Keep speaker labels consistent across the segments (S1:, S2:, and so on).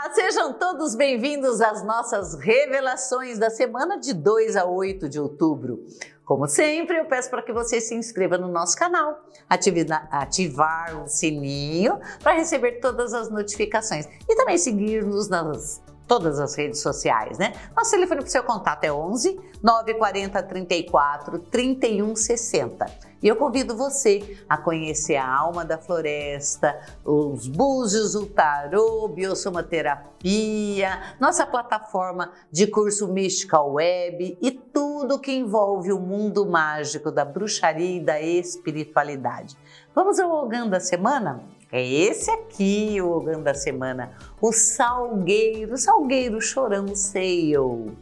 S1: Olá, sejam todos bem-vindos às nossas revelações da semana de 2 a 8 de outubro. Como sempre, eu peço para que você se inscreva no nosso canal, ativar o sininho para receber todas as notificações e também seguir-nos nas todas as redes sociais, né? Nosso telefone para o seu contato é 11 940 34 31 60. E eu convido você a conhecer a alma da floresta, os búzios, o tarô, biosomaterapia, nossa plataforma de curso Mystical Web e tudo que envolve o mundo mágico da bruxaria e da espiritualidade. Vamos ao Ogã da semana? É esse aqui o Ogã da semana, o Salgueiro, Salgueiro Chorão Seio.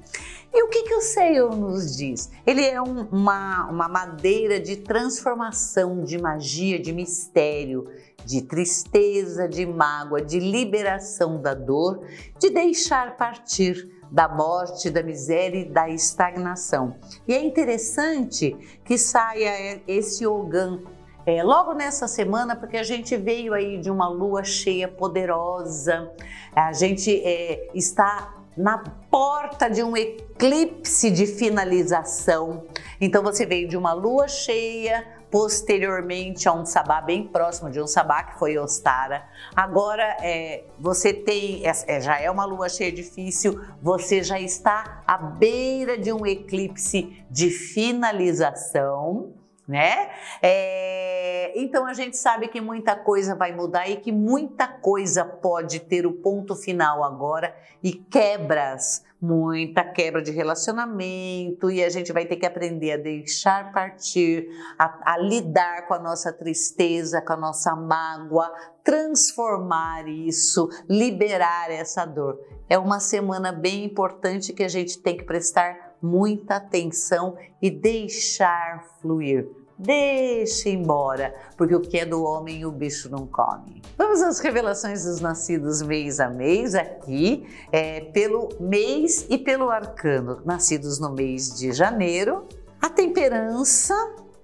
S1: E o que, que o Seio nos diz? Ele é um, uma, uma madeira de transformação, de magia, de mistério, de tristeza, de mágoa, de liberação da dor, de deixar partir da morte, da miséria e da estagnação. E é interessante que saia esse Ogã é, logo nessa semana, porque a gente veio aí de uma lua cheia poderosa, a gente é, está na porta de um eclipse de finalização. Então você veio de uma lua cheia, posteriormente a um sabá bem próximo de um sabá que foi Ostara. Agora é, você tem, é, é, já é uma lua cheia difícil, você já está à beira de um eclipse de finalização né? É, então a gente sabe que muita coisa vai mudar e que muita coisa pode ter o ponto final agora e quebras, muita quebra de relacionamento e a gente vai ter que aprender a deixar partir, a, a lidar com a nossa tristeza, com a nossa mágoa, transformar isso, liberar essa dor. É uma semana bem importante que a gente tem que prestar muita atenção e deixar fluir. Deixe embora, porque o que é do homem o bicho não come. Vamos às revelações dos nascidos mês a mês aqui, é, pelo mês e pelo arcano. Nascidos no mês de janeiro, a temperança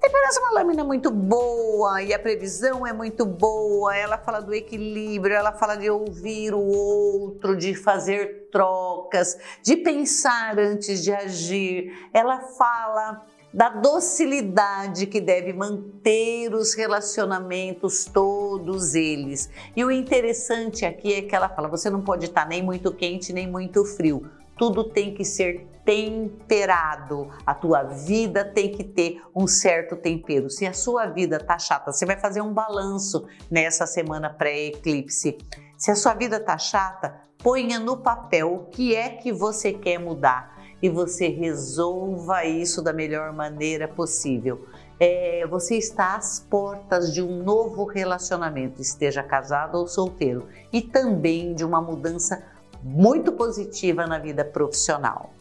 S1: Temperança é uma lâmina muito boa e a previsão é muito boa. Ela fala do equilíbrio, ela fala de ouvir o outro, de fazer trocas, de pensar antes de agir. Ela fala da docilidade que deve manter os relacionamentos, todos eles. E o interessante aqui é que ela fala: você não pode estar nem muito quente nem muito frio tudo tem que ser temperado. A tua vida tem que ter um certo tempero. Se a sua vida tá chata, você vai fazer um balanço nessa semana pré-eclipse. Se a sua vida tá chata, ponha no papel o que é que você quer mudar e você resolva isso da melhor maneira possível. É, você está às portas de um novo relacionamento, esteja casado ou solteiro, e também de uma mudança muito positiva na vida profissional.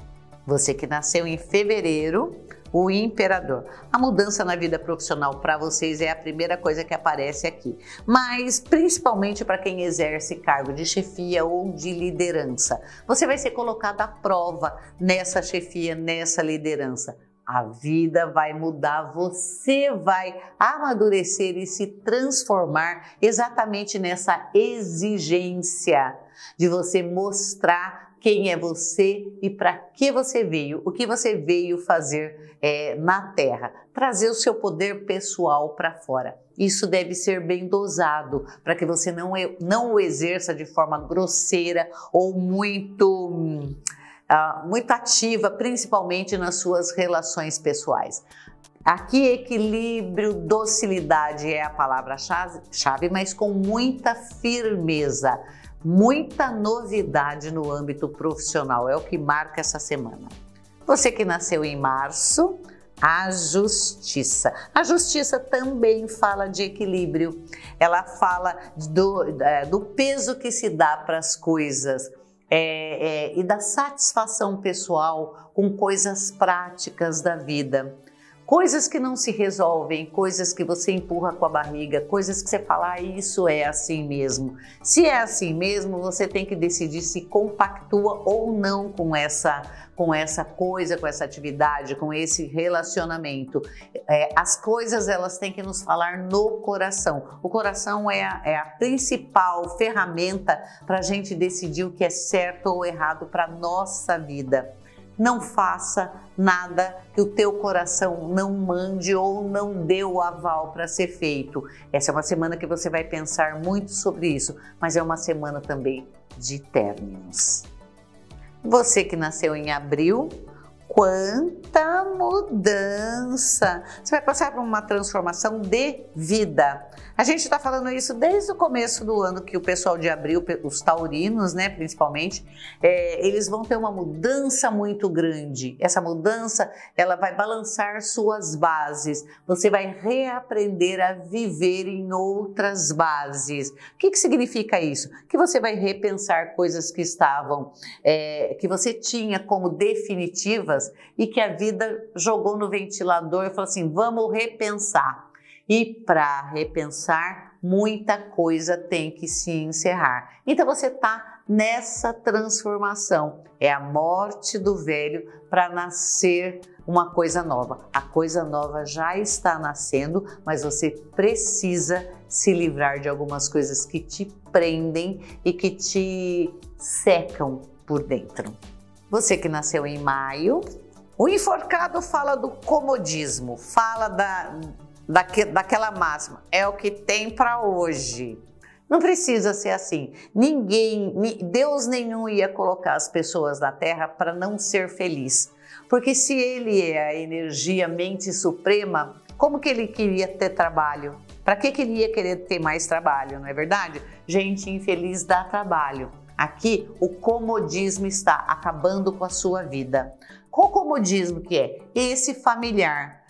S1: Você que nasceu em fevereiro, o imperador. A mudança na vida profissional para vocês é a primeira coisa que aparece aqui, mas principalmente para quem exerce cargo de chefia ou de liderança. Você vai ser colocado à prova nessa chefia, nessa liderança. A vida vai mudar, você vai amadurecer e se transformar exatamente nessa exigência de você mostrar quem é você e para que você veio, o que você veio fazer é, na Terra, trazer o seu poder pessoal para fora. Isso deve ser bem dosado para que você não, não o exerça de forma grosseira ou muito uh, muito ativa, principalmente nas suas relações pessoais. Aqui, equilíbrio, docilidade é a palavra-chave, mas com muita firmeza, muita novidade no âmbito profissional, é o que marca essa semana. Você que nasceu em março, a justiça. A justiça também fala de equilíbrio, ela fala do, é, do peso que se dá para as coisas é, é, e da satisfação pessoal com coisas práticas da vida. Coisas que não se resolvem, coisas que você empurra com a barriga, coisas que você fala, ah, isso é assim mesmo. Se é assim mesmo, você tem que decidir se compactua ou não com essa, com essa coisa, com essa atividade, com esse relacionamento. É, as coisas elas têm que nos falar no coração. O coração é a, é a principal ferramenta para a gente decidir o que é certo ou errado para nossa vida. Não faça nada que o teu coração não mande ou não dê o aval para ser feito. Essa é uma semana que você vai pensar muito sobre isso, mas é uma semana também de términos. Você que nasceu em abril, quanta mudança! Você vai passar por uma transformação de vida. A gente está falando isso desde o começo do ano, que o pessoal de abril, os taurinos, né, principalmente, é, eles vão ter uma mudança muito grande. Essa mudança, ela vai balançar suas bases. Você vai reaprender a viver em outras bases. O que, que significa isso? Que você vai repensar coisas que estavam, é, que você tinha como definitivas e que a vida jogou no ventilador e falou assim: vamos repensar. E para repensar, muita coisa tem que se encerrar. Então você está nessa transformação. É a morte do velho para nascer uma coisa nova. A coisa nova já está nascendo, mas você precisa se livrar de algumas coisas que te prendem e que te secam por dentro. Você que nasceu em maio, o enforcado fala do comodismo, fala da daque, daquela máxima, é o que tem para hoje. Não precisa ser assim. Ninguém, Deus nenhum ia colocar as pessoas na terra para não ser feliz. Porque se ele é a energia mente suprema, como que ele queria ter trabalho? Para que queria querer ter mais trabalho, não é verdade? Gente infeliz dá trabalho. Aqui o comodismo está acabando com a sua vida. Qual comodismo que é? Esse familiar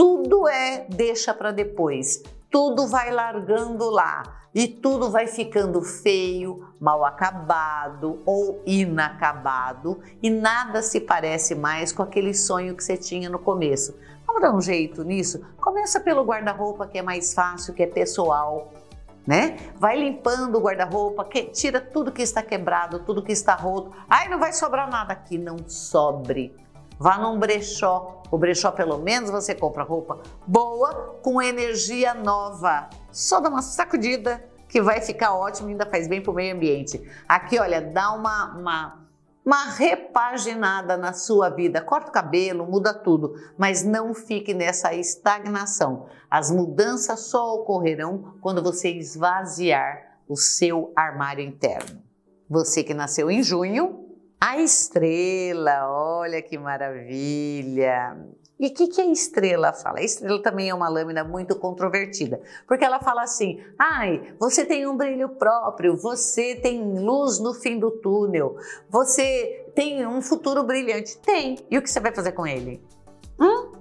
S1: tudo é deixa para depois, tudo vai largando lá e tudo vai ficando feio, mal acabado ou inacabado e nada se parece mais com aquele sonho que você tinha no começo. Vamos dar um jeito nisso? Começa pelo guarda-roupa que é mais fácil, que é pessoal. Né? Vai limpando o guarda-roupa, tira tudo que está quebrado, tudo que está roto. Ai, não vai sobrar nada aqui, não sobre. Vá num brechó. O brechó, pelo menos, você compra roupa boa, com energia nova. Só dá uma sacudida que vai ficar ótimo e ainda faz bem para o meio ambiente. Aqui, olha, dá uma, uma, uma repaginada na sua vida. Corta o cabelo, muda tudo, mas não fique nessa estagnação. As mudanças só ocorrerão quando você esvaziar o seu armário interno. Você que nasceu em junho, a estrela, olha que maravilha! E o que, que a estrela fala? A estrela também é uma lâmina muito controvertida, porque ela fala assim: ai, você tem um brilho próprio, você tem luz no fim do túnel, você tem um futuro brilhante. Tem. E o que você vai fazer com ele? Hum?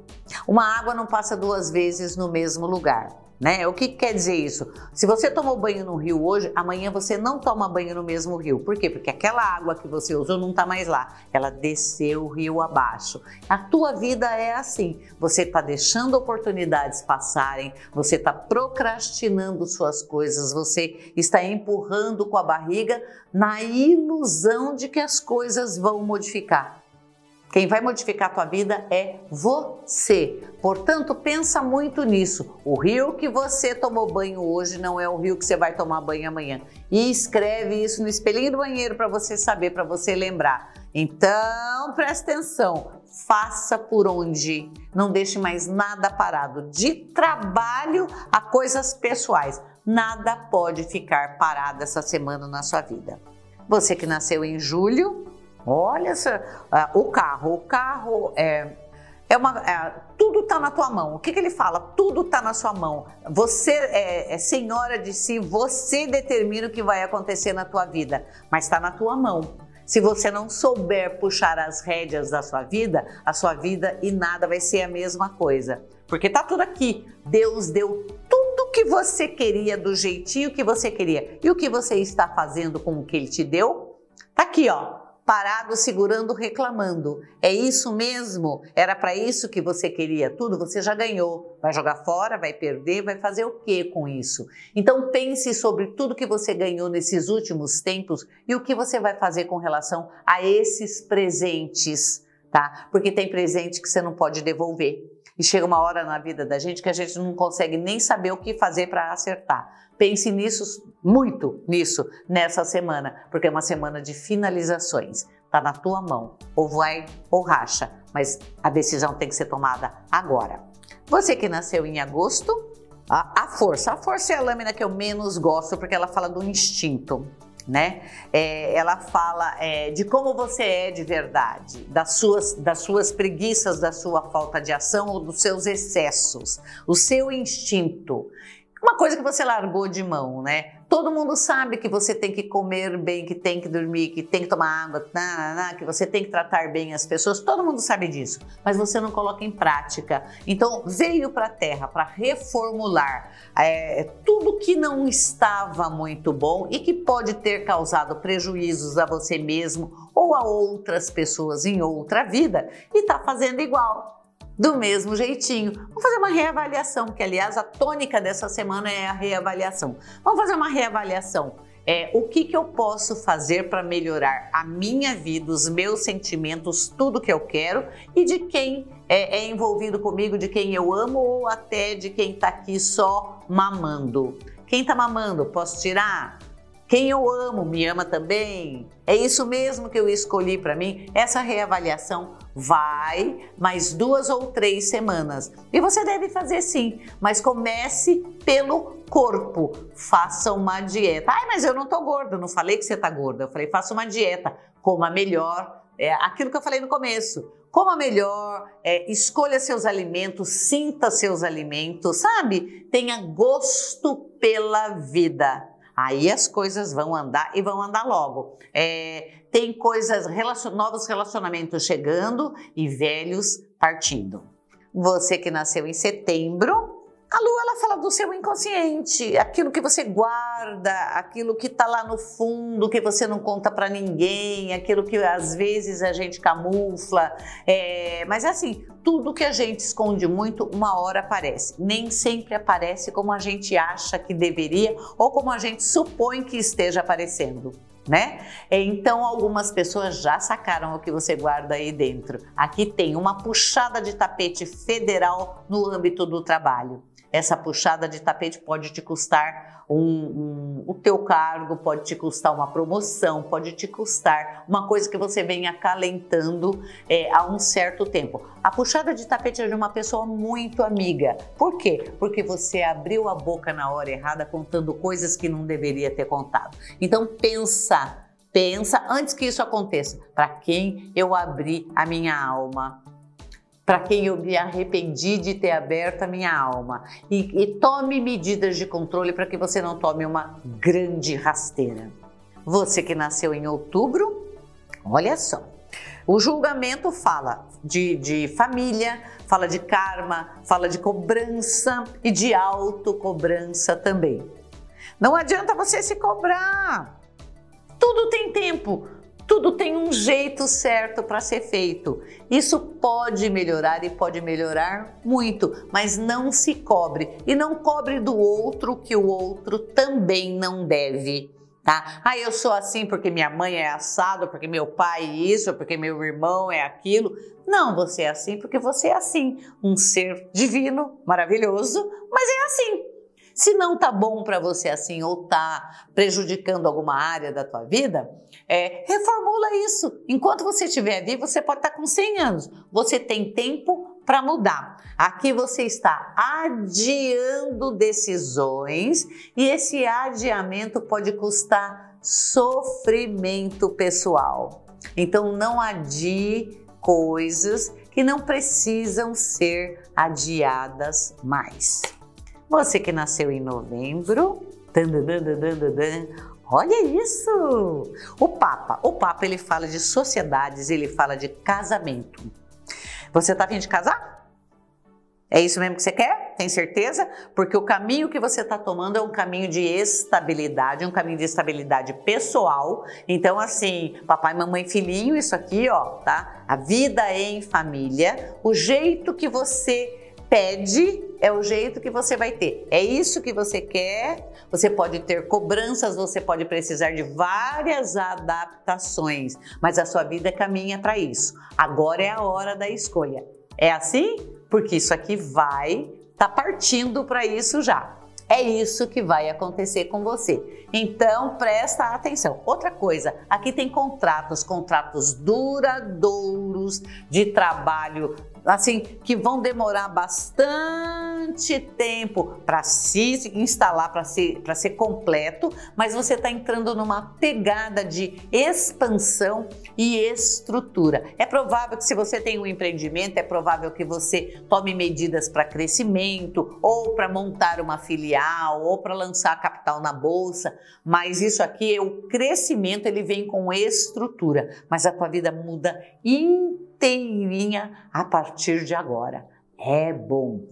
S1: Uma água não passa duas vezes no mesmo lugar. Né? O que quer dizer isso? Se você tomou banho no rio hoje, amanhã você não toma banho no mesmo rio. Por quê? Porque aquela água que você usou não está mais lá. Ela desceu o rio abaixo. A tua vida é assim. Você está deixando oportunidades passarem, você está procrastinando suas coisas, você está empurrando com a barriga na ilusão de que as coisas vão modificar. Quem vai modificar a tua vida é você. Portanto, pensa muito nisso. O rio que você tomou banho hoje não é o rio que você vai tomar banho amanhã. E escreve isso no espelhinho do banheiro para você saber, para você lembrar. Então, presta atenção. Faça por onde. Não deixe mais nada parado. De trabalho a coisas pessoais. Nada pode ficar parado essa semana na sua vida. Você que nasceu em julho, Olha essa, uh, o carro, o carro é, é uma, é, tudo está na tua mão. O que, que ele fala? Tudo está na sua mão. Você é, é, senhora de si, você determina o que vai acontecer na tua vida, mas está na tua mão. Se você não souber puxar as rédeas da sua vida, a sua vida e nada vai ser a mesma coisa. Porque está tudo aqui. Deus deu tudo o que você queria do jeitinho que você queria. E o que você está fazendo com o que ele te deu? Tá aqui, ó parado, segurando, reclamando. É isso mesmo? Era para isso que você queria tudo? Você já ganhou. Vai jogar fora, vai perder, vai fazer o que com isso? Então pense sobre tudo que você ganhou nesses últimos tempos e o que você vai fazer com relação a esses presentes, tá? Porque tem presente que você não pode devolver. E chega uma hora na vida da gente que a gente não consegue nem saber o que fazer para acertar. Pense nisso, muito nisso, nessa semana, porque é uma semana de finalizações. Está na tua mão. Ou vai ou racha. Mas a decisão tem que ser tomada agora. Você que nasceu em agosto, a, a força. A força é a lâmina que eu menos gosto, porque ela fala do instinto. Né? É, ela fala é, de como você é de verdade, das suas, das suas preguiças, da sua falta de ação ou dos seus excessos, o seu instinto uma coisa que você largou de mão, né? Todo mundo sabe que você tem que comer bem, que tem que dormir, que tem que tomar água, que você tem que tratar bem as pessoas. Todo mundo sabe disso, mas você não coloca em prática. Então veio para a Terra para reformular é, tudo que não estava muito bom e que pode ter causado prejuízos a você mesmo ou a outras pessoas em outra vida e está fazendo igual do mesmo jeitinho. Vamos fazer uma reavaliação, que aliás a tônica dessa semana é a reavaliação. Vamos fazer uma reavaliação. É, o que, que eu posso fazer para melhorar a minha vida, os meus sentimentos, tudo que eu quero e de quem é, é envolvido comigo, de quem eu amo ou até de quem está aqui só mamando. Quem está mamando, posso tirar? Quem eu amo me ama também? É isso mesmo que eu escolhi para mim? Essa reavaliação vai mais duas ou três semanas. E você deve fazer sim, mas comece pelo corpo. Faça uma dieta. Ai, mas eu não tô gorda. Não falei que você tá gorda. Eu falei, faça uma dieta. Coma melhor. É aquilo que eu falei no começo. Coma melhor, é, escolha seus alimentos, sinta seus alimentos, sabe? Tenha gosto pela vida. Aí as coisas vão andar e vão andar logo. É, tem coisas, relacion, novos relacionamentos chegando e velhos partindo. Você que nasceu em setembro, a lua ela fala do seu inconsciente, aquilo que você guarda, aquilo que está lá no fundo, que você não conta para ninguém, aquilo que às vezes a gente camufla. É, mas é assim, tudo que a gente esconde muito, uma hora aparece. Nem sempre aparece como a gente acha que deveria ou como a gente supõe que esteja aparecendo né? Então algumas pessoas já sacaram o que você guarda aí dentro. Aqui tem uma puxada de tapete federal no âmbito do trabalho. Essa puxada de tapete pode te custar um, um, o teu cargo, pode te custar uma promoção, pode te custar uma coisa que você vem acalentando é, há um certo tempo. A puxada de tapete é de uma pessoa muito amiga. Por quê? Porque você abriu a boca na hora errada contando coisas que não deveria ter contado. Então pensa, pensa antes que isso aconteça. Para quem eu abri a minha alma? Para quem eu me arrependi de ter aberto a minha alma. E, e tome medidas de controle para que você não tome uma grande rasteira. Você que nasceu em outubro, olha só. O julgamento fala de, de família, fala de karma, fala de cobrança e de autocobrança também. Não adianta você se cobrar. Tudo tem tempo. Tudo tem um jeito certo para ser feito. Isso pode melhorar e pode melhorar muito, mas não se cobre e não cobre do outro que o outro também não deve. Tá? Ah, eu sou assim porque minha mãe é assado, porque meu pai é isso, porque meu irmão é aquilo. Não, você é assim porque você é assim, um ser divino, maravilhoso, mas é assim. Se não tá bom para você assim ou tá prejudicando alguma área da tua vida, é, reformula isso. Enquanto você estiver vivo, você pode estar tá com 100 anos. Você tem tempo para mudar. Aqui você está adiando decisões e esse adiamento pode custar sofrimento pessoal. Então não adie coisas que não precisam ser adiadas mais. Você que nasceu em novembro, olha isso! O Papa, o Papa ele fala de sociedades, ele fala de casamento. Você está afim de casar? É isso mesmo que você quer? Tem certeza? Porque o caminho que você está tomando é um caminho de estabilidade, um caminho de estabilidade pessoal. Então, assim, papai, mamãe, filhinho, isso aqui, ó, tá? A vida em família, o jeito que você pede é o jeito que você vai ter. É isso que você quer. Você pode ter cobranças, você pode precisar de várias adaptações, mas a sua vida caminha para isso. Agora é a hora da escolha. É assim? Porque isso aqui vai tá partindo para isso já. É isso que vai acontecer com você. Então presta atenção. Outra coisa, aqui tem contratos, contratos duradouros de trabalho assim, que vão demorar bastante tempo para se instalar, para ser, ser completo, mas você está entrando numa pegada de expansão e estrutura. É provável que se você tem um empreendimento, é provável que você tome medidas para crescimento, ou para montar uma filial, ou para lançar capital na bolsa, mas isso aqui é o crescimento, ele vem com estrutura, mas a tua vida muda inteiramente inteirinha a partir de agora. É bom.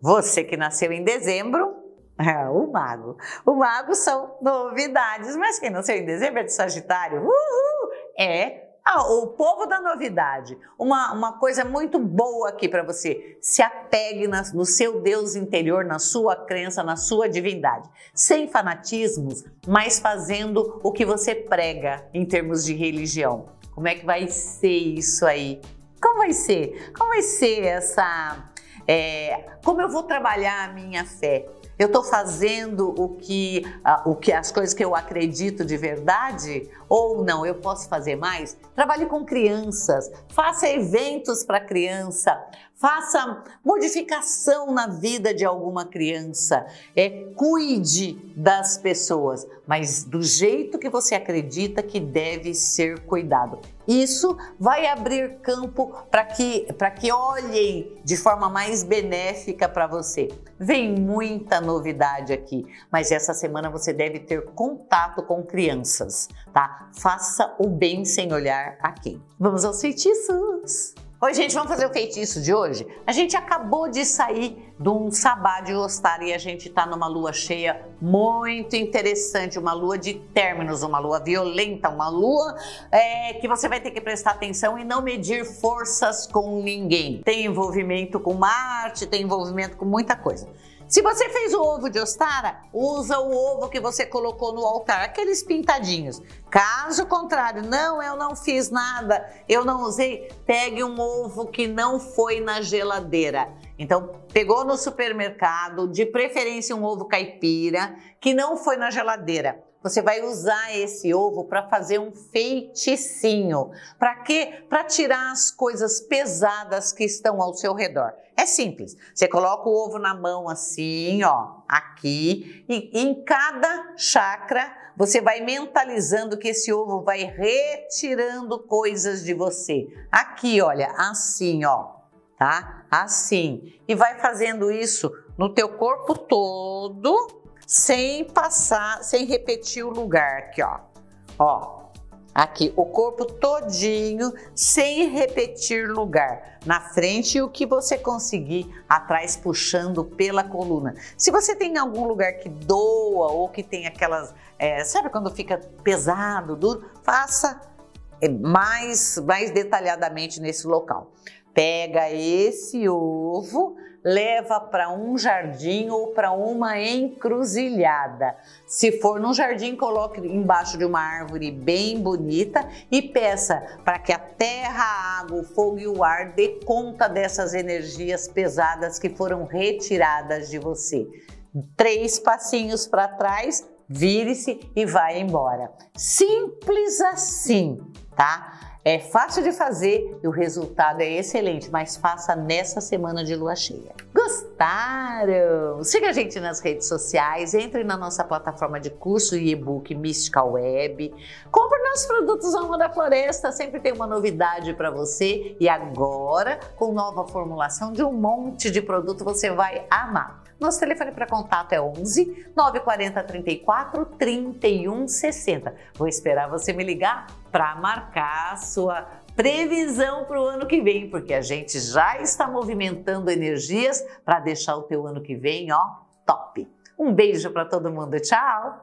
S1: Você que nasceu em dezembro, é, o mago. O mago são novidades, mas quem nasceu em dezembro é de Sagitário, uhul, é ah, o povo da novidade. Uma, uma coisa muito boa aqui para você. Se apegue na, no seu Deus interior, na sua crença, na sua divindade. Sem fanatismos, mas fazendo o que você prega em termos de religião. Como é que vai ser isso aí? Como vai ser? Como vai ser essa. É, como eu vou trabalhar a minha fé? Eu estou fazendo o que, uh, o que as coisas que eu acredito de verdade ou não? Eu posso fazer mais? Trabalhe com crianças, faça eventos para criança, faça modificação na vida de alguma criança, é, cuide das pessoas, mas do jeito que você acredita que deve ser cuidado. Isso vai abrir campo para que, que olhem de forma mais benéfica para você. Vem muita novidade aqui, mas essa semana você deve ter contato com crianças, tá? Faça o bem sem olhar a quem. Vamos aos feitiços! Oi, gente, vamos fazer o feitiço de hoje? A gente acabou de sair de um sabá de Ostar e a gente está numa lua cheia muito interessante, uma lua de términos, uma lua violenta, uma lua é, que você vai ter que prestar atenção e não medir forças com ninguém. Tem envolvimento com Marte, tem envolvimento com muita coisa. Se você fez o ovo de ostara, usa o ovo que você colocou no altar, aqueles pintadinhos. Caso contrário, não, eu não fiz nada, eu não usei, pegue um ovo que não foi na geladeira. Então, pegou no supermercado, de preferência um ovo caipira, que não foi na geladeira. Você vai usar esse ovo para fazer um feiticinho. Para quê? Para tirar as coisas pesadas que estão ao seu redor. É simples. Você coloca o ovo na mão assim, ó, aqui, e em cada chakra você vai mentalizando que esse ovo vai retirando coisas de você. Aqui, olha, assim, ó, tá? Assim. E vai fazendo isso no teu corpo todo, sem passar, sem repetir o lugar aqui, ó. Ó, Aqui, o corpo todinho, sem repetir lugar. Na frente, o que você conseguir, atrás, puxando pela coluna. Se você tem algum lugar que doa ou que tem aquelas. É, sabe quando fica pesado, duro? Faça é, mais, mais detalhadamente nesse local. Pega esse ovo, leva para um jardim ou para uma encruzilhada. Se for num jardim, coloque embaixo de uma árvore bem bonita e peça para que a terra, a água, o fogo e o ar dê conta dessas energias pesadas que foram retiradas de você. Três passinhos para trás, vire-se e vai embora. Simples assim, tá? É fácil de fazer e o resultado é excelente, mas faça nessa semana de lua cheia. Gostaram? Siga a gente nas redes sociais, entre na nossa plataforma de curso e e-book Mystical Web. Compre nossos produtos Alma da Floresta, sempre tem uma novidade para você. E agora, com nova formulação de um monte de produto, você vai amar. Nosso telefone para contato é 11 940 34 31 60. Vou esperar você me ligar para marcar a sua previsão para o ano que vem, porque a gente já está movimentando energias para deixar o teu ano que vem, ó, top. Um beijo para todo mundo, tchau!